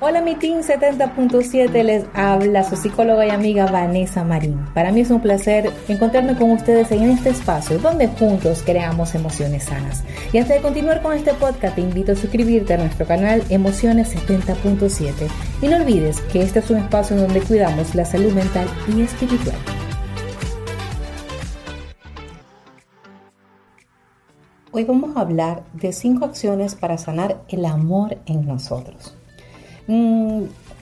Hola mi team 70.7, les habla su psicóloga y amiga Vanessa Marín. Para mí es un placer encontrarme con ustedes en este espacio donde juntos creamos emociones sanas. Y antes de continuar con este podcast te invito a suscribirte a nuestro canal Emociones 70.7 y no olvides que este es un espacio donde cuidamos la salud mental y espiritual. Hoy vamos a hablar de cinco acciones para sanar el amor en nosotros.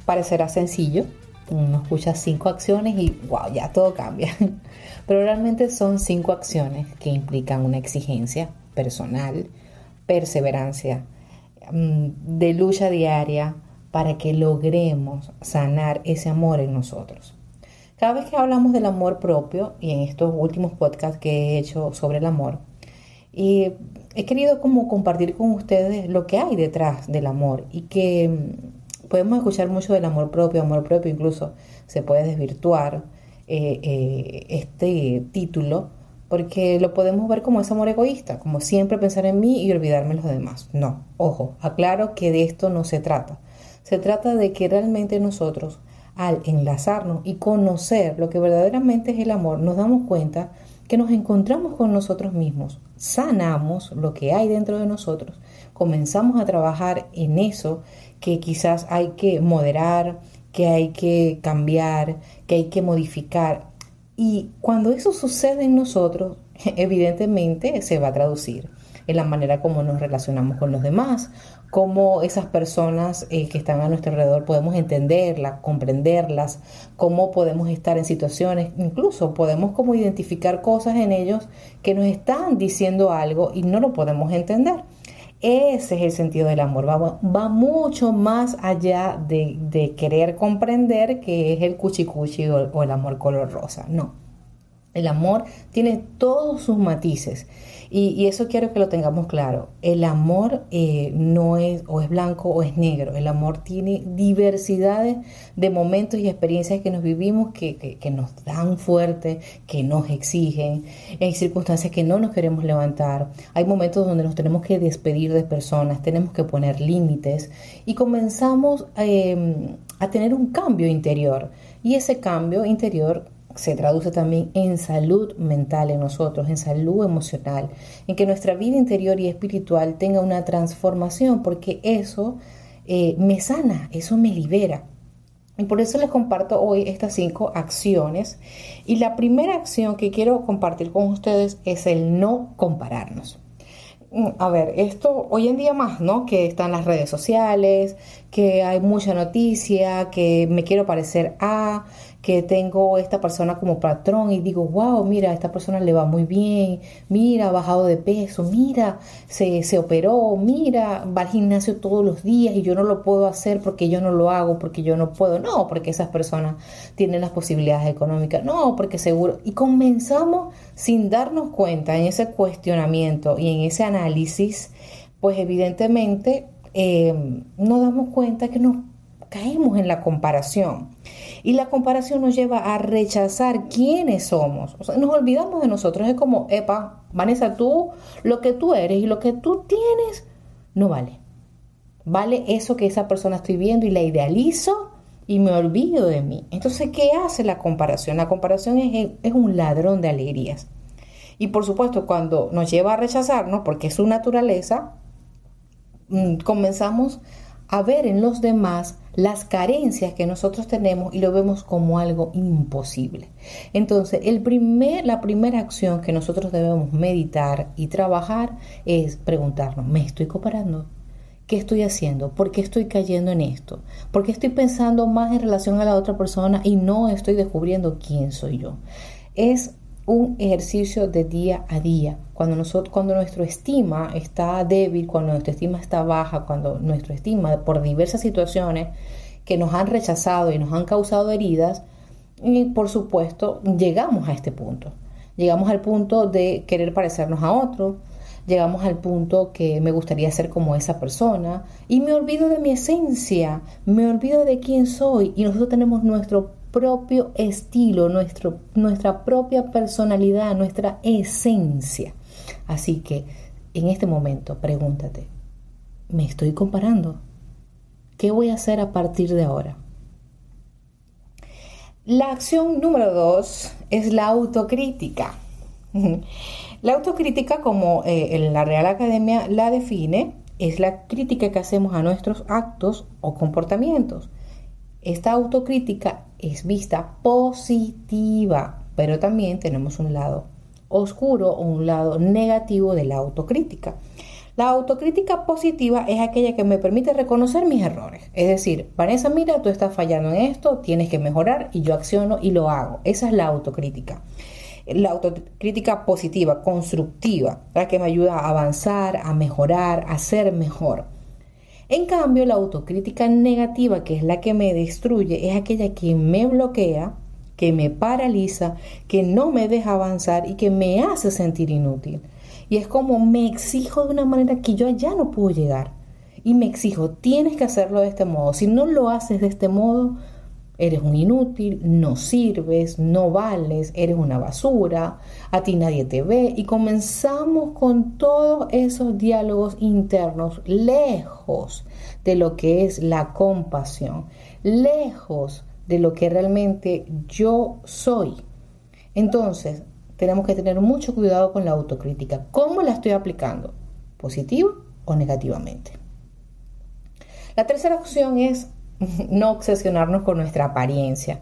Parecerá sencillo, uno escucha cinco acciones y wow, ya todo cambia. Pero realmente son cinco acciones que implican una exigencia personal, perseverancia, mm, de lucha diaria para que logremos sanar ese amor en nosotros. Cada vez que hablamos del amor propio, y en estos últimos podcasts que he hecho sobre el amor, y he querido como compartir con ustedes lo que hay detrás del amor y que podemos escuchar mucho del amor propio, amor propio incluso se puede desvirtuar eh, eh, este título porque lo podemos ver como ese amor egoísta, como siempre pensar en mí y olvidarme de los demás. No, ojo, aclaro que de esto no se trata. Se trata de que realmente nosotros, al enlazarnos y conocer lo que verdaderamente es el amor, nos damos cuenta que nos encontramos con nosotros mismos, sanamos lo que hay dentro de nosotros, comenzamos a trabajar en eso que quizás hay que moderar, que hay que cambiar, que hay que modificar. Y cuando eso sucede en nosotros, evidentemente se va a traducir en la manera como nos relacionamos con los demás, cómo esas personas eh, que están a nuestro alrededor podemos entenderlas, comprenderlas, cómo podemos estar en situaciones, incluso podemos como identificar cosas en ellos que nos están diciendo algo y no lo podemos entender. Ese es el sentido del amor, va, mucho más allá de, querer comprender que es el cuchicuchi o, o el amor color rosa, no. El amor tiene todos sus matices y, eso quiero que lo tengamos claro. El amor eh, no es o es blanco o es negro. El amor tiene diversidades de momentos y experiencias que nos vivimos que, nos dan fuerte, que nos exigen. Hay circunstancias que no nos queremos levantar. Hay momentos donde nos tenemos que despedir de personas, tenemos que poner límites y comenzamos em, a tener un cambio interior. Y ese cambio interior se traduce también en salud mental en nosotros, en salud emocional, en que nuestra vida interior y espiritual tenga una transformación, porque eso eh, me sana, eso me libera. Y por eso les comparto hoy estas cinco acciones. Y la primera acción que quiero compartir con ustedes es el no compararnos. Mm, a ver, esto hoy en día más, ¿no? Que están las redes sociales, que hay mucha noticia, que me quiero parecer a, que tengo esta persona como patrón y digo, wow, mira, esta persona le va muy bien, mira, ha bajado de peso, mira, se, se operó, mira, va al gimnasio todos los días y yo no lo puedo hacer porque yo no lo hago, porque yo no puedo, no, porque esas personas tienen las posibilidades económicas, no, porque seguro, y comenzamos sin darnos cuenta en ese cuestionamiento y en ese análisis, pues evidentemente eh, nos damos cuenta que nos caemos en la comparación. Y la comparación nos lleva a rechazar quiénes somos. O sea, nos olvidamos de nosotros. Es como, epa, Vanessa, tú, lo que tú eres y lo que tú tienes, no vale. Vale eso que esa persona estoy viendo y la idealizo y me olvido de mí. Entonces, ¿qué hace la comparación? La comparación es, es un ladrón de alegrías. Y por supuesto, cuando nos lleva a rechazarnos, porque es su naturaleza, mm, comenzamos a ver en los demás las carencias que nosotros tenemos y lo vemos como algo imposible. Entonces, el primer, la primera acción que nosotros debemos meditar y trabajar es preguntarnos, ¿me estoy comparando? ¿Qué estoy haciendo? ¿Por qué estoy cayendo en esto? ¿Por qué estoy pensando más en relación a la otra persona y no estoy descubriendo quién soy yo? Es un ejercicio de día a día. Cuando, nosotros, cuando nuestra estima está débil, cuando nuestra estima está baja, cuando nuestra estima por diversas situaciones que nos han rechazado y nos han causado heridas, y por supuesto llegamos a este punto. Llegamos al punto de querer parecernos a otro, llegamos al punto que me gustaría ser como esa persona y me olvido de mi esencia, me olvido de quién soy y nosotros tenemos nuestro propio estilo, nuestro, nuestra propia personalidad, nuestra esencia. Así que en este momento pregúntate, ¿me estoy comparando? ¿Qué voy a hacer a partir de ahora? La acción número dos es la autocrítica. La autocrítica, como eh, la Real Academia la define, es la crítica que hacemos a nuestros actos o comportamientos. Esta autocrítica es vista positiva, pero también tenemos un lado oscuro o un lado negativo de la autocrítica. La autocrítica positiva es aquella que me permite reconocer mis errores. Es decir, Vanessa, mira, tú estás fallando en esto, tienes que mejorar y yo acciono y lo hago. Esa es la autocrítica. La autocrítica positiva, constructiva, la que me ayuda a avanzar, a mejorar, a ser mejor. En cambio, la autocrítica negativa, que es la que me destruye, es aquella que me bloquea, que me paraliza, que no me deja avanzar y que me hace sentir inútil. Y es como me exijo de una manera que yo ya no puedo llegar. Y me exijo, tienes que hacerlo de este modo. Si no lo haces de este modo, eres un inútil, no sirves, no vales, eres una basura, a ti nadie te ve. Y comenzamos con todos esos diálogos internos lejos de lo que es la compasión, lejos de lo que realmente yo soy. Entonces, tenemos que tener mucho cuidado con la autocrítica. ¿Cómo la estoy aplicando? ¿Positivo o negativamente? La tercera opción es no obsesionarnos con nuestra apariencia.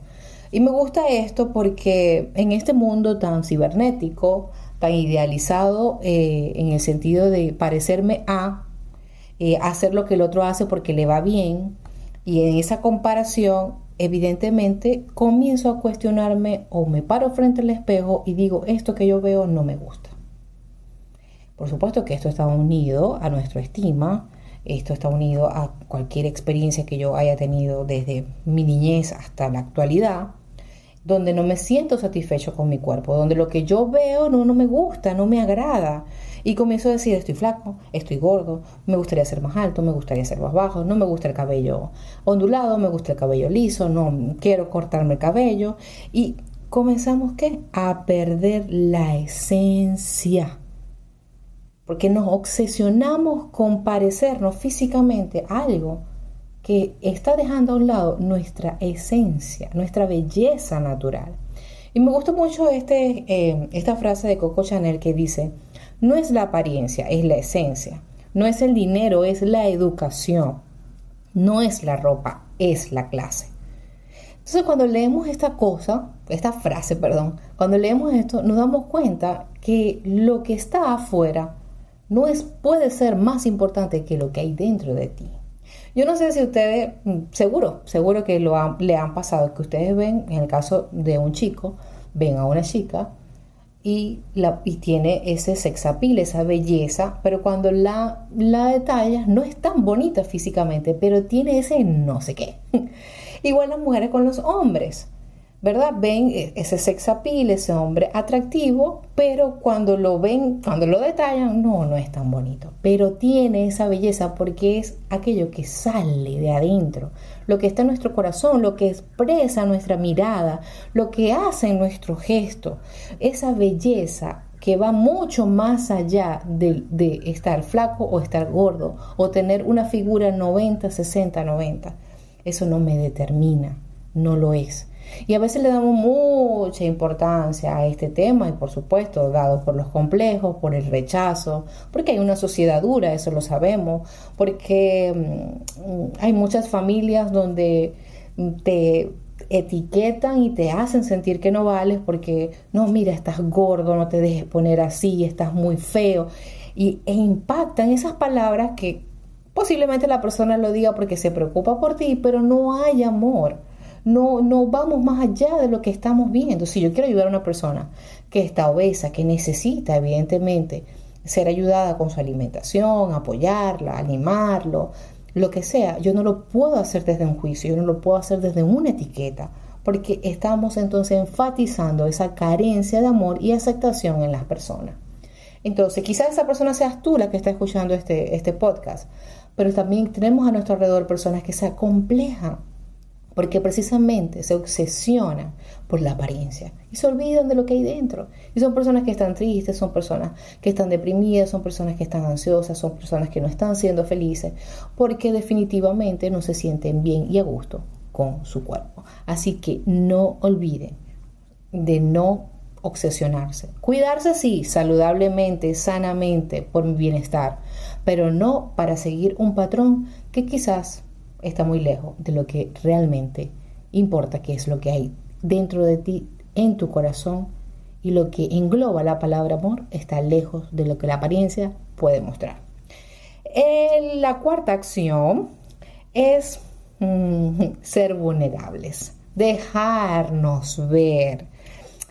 Y me gusta esto porque en este mundo tan cibernético, tan idealizado eh, en el sentido de parecerme a, eh, hacer lo que el otro hace porque le va bien, y en esa comparación evidentemente comienzo a cuestionarme o me paro frente al espejo y digo, esto que yo veo no me gusta. Por supuesto que esto está unido a nuestra estima, esto está unido a cualquier experiencia que yo haya tenido desde mi niñez hasta la actualidad, donde no me siento satisfecho con mi cuerpo, donde lo que yo veo no, no me gusta, no me agrada. Y comienzo a decir, estoy flaco, estoy gordo, me gustaría ser más alto, me gustaría ser más bajo, no me gusta el cabello ondulado, me gusta el cabello liso, no quiero cortarme el cabello. Y comenzamos ¿qué? a perder la esencia. Porque nos obsesionamos con parecernos físicamente a algo que está dejando a un lado nuestra esencia, nuestra belleza natural. Y me gusta mucho este, eh, esta frase de Coco Chanel que dice, no es la apariencia, es la esencia. No es el dinero, es la educación. No es la ropa, es la clase. Entonces cuando leemos esta cosa, esta frase, perdón, cuando leemos esto, nos damos cuenta que lo que está afuera no es, puede ser más importante que lo que hay dentro de ti. Yo no sé si ustedes, mm, seguro, seguro que lo le han pasado, que ustedes ven, en el caso de un chico, ven a una chica y, la, y tiene ese sexapil, esa belleza, pero cuando la, la detallas no es tan bonita físicamente, pero tiene ese no sé qué. Igual las mujeres con los hombres. ¿Verdad? Ven e, ese sex appeal, ese hombre atractivo, pero cuando lo ven, cuando lo detallan, no, no es tan bonito. Pero tiene esa belleza porque es aquello que sale de adentro, lo que está en nuestro corazón, lo que expresa nuestra mirada, lo que hace en nuestro gesto, esa belleza que va mucho más allá de, de estar flaco o estar gordo o tener una figura 90, 60, 90. Eso no me determina, no lo es y a veces le damos mucha importancia a este tema y por supuesto, dado por los complejos, por el rechazo, porque hay una sociedad dura, eso lo sabemos, porque mm, hay muchas familias donde te etiquetan y te hacen sentir que no vales porque no, mira, estás gordo, no te dejes poner así, estás muy feo. Y, e impactan esas palabras que posiblemente la persona lo diga porque se preocupa por ti, pero no hay amor no, no vamos más allá de lo que estamos viendo. Si yo quiero ayudar a una persona que está obesa, que necesita evidentemente ser ayudada con su alimentación, apoyarla, animarlo, lo que sea, yo no lo puedo hacer desde un juicio, yo no lo puedo hacer desde una etiqueta, porque estamos entonces enfatizando esa carencia de amor y aceptación en las personas. Entonces, quizás esa persona seas tú la que está escuchando este, este podcast, pero también tenemos a nuestro alrededor personas que se acomplejan porque precisamente se obsesionan por la apariencia y se olvidan de lo que hay dentro. Y son personas que están tristes, son personas que están deprimidas, son personas que están ansiosas, son personas que no están siendo felices, porque definitivamente no se sienten bien y a gusto con su cuerpo. Así que no olviden de no obsesionarse. Cuidarse sí, saludablemente, sanamente, por mi bienestar, pero no para seguir un patrón que quizás está muy lejos de lo que realmente importa, que es lo que hay dentro de ti, en tu corazón, y lo que engloba la palabra amor está lejos de lo que la apariencia puede mostrar. la cuarta acción es mm, ser vulnerables, dejarnos ver.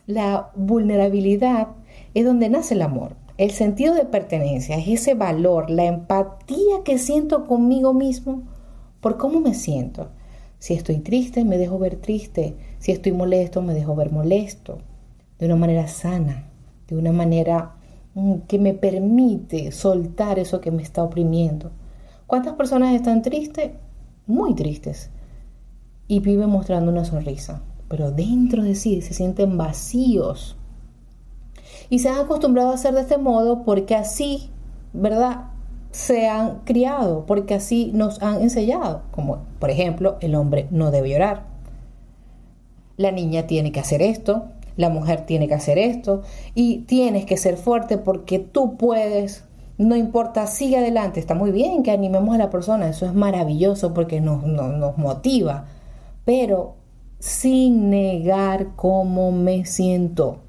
La vulnerabilidad es donde nace el amor. El sentido de pertenencia es ese valor, la empatía que siento conmigo mismo por cómo me siento. Si estoy triste, me dejo ver triste. Si estoy molesto, me dejo ver molesto. De una manera sana, de una manera mm, que me permite soltar eso que me está oprimiendo. ¿Cuántas personas están tristes? Muy tristes. Y viven mostrando una sonrisa. Pero dentro de sí se sienten vacíos. Y se han acostumbrado a hacer de este modo porque así, ¿verdad? Se han criado, porque así nos han enseñado, como por ejemplo, el hombre no debe llorar, la niña tiene que hacer esto, la mujer tiene que hacer esto, y tienes que ser fuerte porque tú puedes, no importa, sigue adelante, está muy bien que animemos a la persona, eso es maravilloso porque nos, nos motiva, pero sin negar cómo me siento.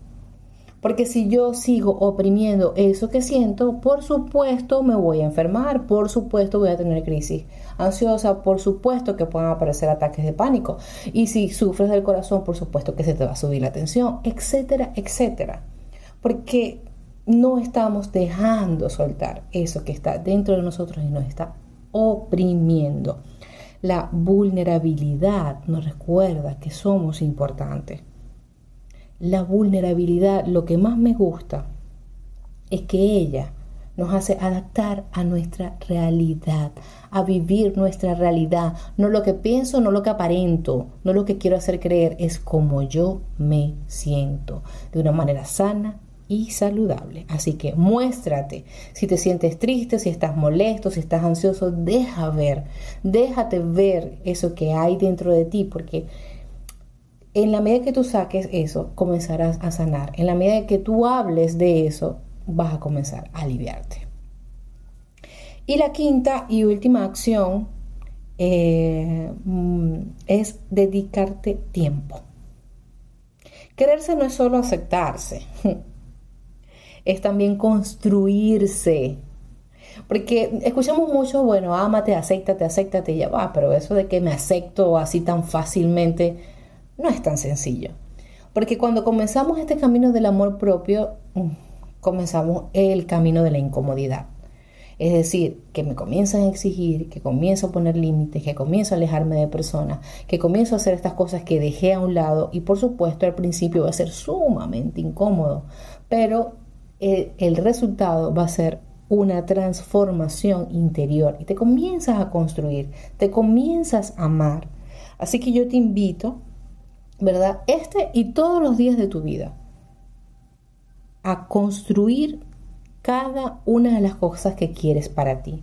Porque si yo sigo oprimiendo eso que siento, por supuesto me voy a enfermar, por supuesto voy a tener crisis ansiosa, por supuesto que puedan aparecer ataques de pánico. Y si sufres del corazón, por supuesto que se te va a subir la tensión, etcétera, etcétera. Porque no estamos dejando soltar eso que está dentro de nosotros y nos está oprimiendo. La vulnerabilidad nos recuerda que somos importantes la vulnerabilidad, lo que más me gusta es que ella nos hace adaptar a nuestra realidad, a vivir nuestra realidad, no lo que pienso, no lo que aparento, no lo que quiero hacer creer, es como yo me siento, de una manera sana y saludable. Así que muéstrate, si te sientes triste, si estás molesto, si estás ansioso, deja ver, déjate ver eso que hay dentro de ti, porque en la medida que tú saques eso, comenzarás a sanar. En la medida que tú hables de eso, vas a comenzar a aliviarte. Y la quinta y última acción eh, mm, es dedicarte tiempo. Quererse no es solo aceptarse, es también construirse. Porque escuchamos mucho, bueno, ámate, acéptate, acéptate, ya va, pero eso de que me acepto así tan fácilmente, no es tan sencillo. Porque cuando comenzamos este camino del amor propio, mm, comenzamos el camino de la incomodidad. Es decir, que me comienzan a exigir, que comienzo a poner límites, que comienzo a alejarme de personas, que comienzo a hacer estas cosas que dejé a un lado y por supuesto al principio va a ser sumamente incómodo, pero el, el resultado va a ser una transformación interior y te comienzas a construir, te comienzas a amar. Así que yo te invito ¿verdad? Este y todos los días de tu vida. A construir cada una de las cosas que quieres para ti.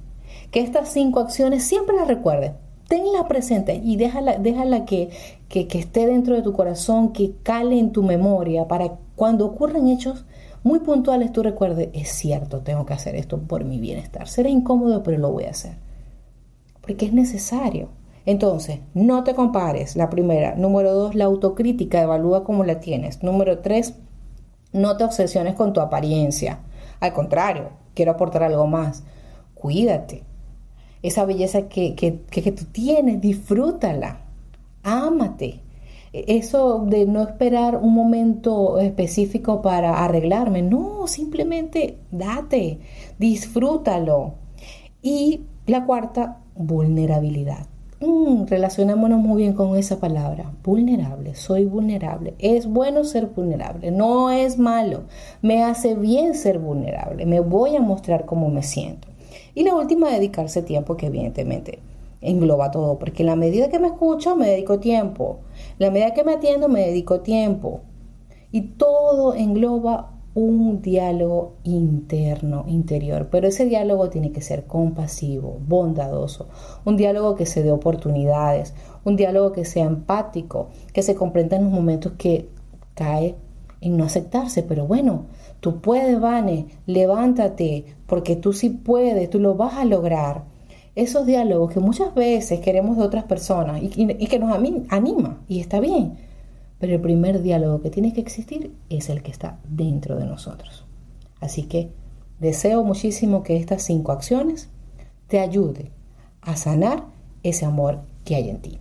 Que estas cinco acciones siempre las recuerdes. Tenla presente y déjala, déjala que, que, esté dentro de tu corazón, que cale en tu memoria para cuando ocurran hechos muy puntuales tú recuerdes, es cierto, tengo que hacer esto por mi bienestar. Será incómodo, pero lo voy a hacer. Porque es necesario. Entonces, no te compares, la primera. Número dos, la autocrítica, evalúa cómo la tienes. Número tres, no te obsesiones con tu apariencia. Al contrario, quiero aportar algo más. Cuídate. Esa belleza que, que, que tú tienes, disfrútala. Ámate. Eso de no esperar un momento específico para arreglarme, no, simplemente date, disfrútalo. Y la cuarta, vulnerabilidad. Mm, relacionémonos muy bien con esa palabra, vulnerable, soy vulnerable. Es bueno ser vulnerable, no es malo, me hace bien ser vulnerable, me voy a mostrar cómo me siento. Y la última, dedicarse tiempo, que evidentemente engloba todo, porque la medida que me escucho me dedico tiempo, la medida que me atiendo me dedico tiempo. Y todo engloba un diálogo interno, interior, pero ese diálogo tiene que ser compasivo, bondadoso, un diálogo que se dé oportunidades, un diálogo que sea empático, que se comprenda en los momentos que cae en no aceptarse, pero bueno, tú puedes, Vane, levántate, porque tú sí puedes, tú lo vas a lograr. Esos diálogos que muchas veces queremos de otras personas y, que nos anima, y está bien, pero el primer diálogo que tiene que existir es el que está dentro de nosotros. Así que deseo muchísimo que estas cinco acciones te ayuden a sanar ese amor que hay en ti.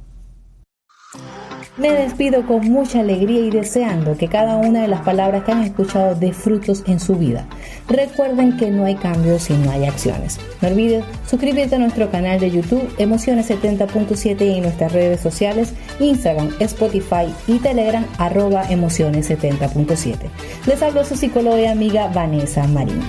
Me despido con mucha alegría y deseando que cada una de las palabras que han escuchado dé frutos en su vida. Recuerden que no hay cambios si no hay acciones. No olvides suscribirte a nuestro canal de YouTube Emociones 70.7 y en nuestras redes sociales Instagram, Spotify y Telegram arroba Emociones 70.7. Les hablo su psicóloga y amiga Vanessa Marín.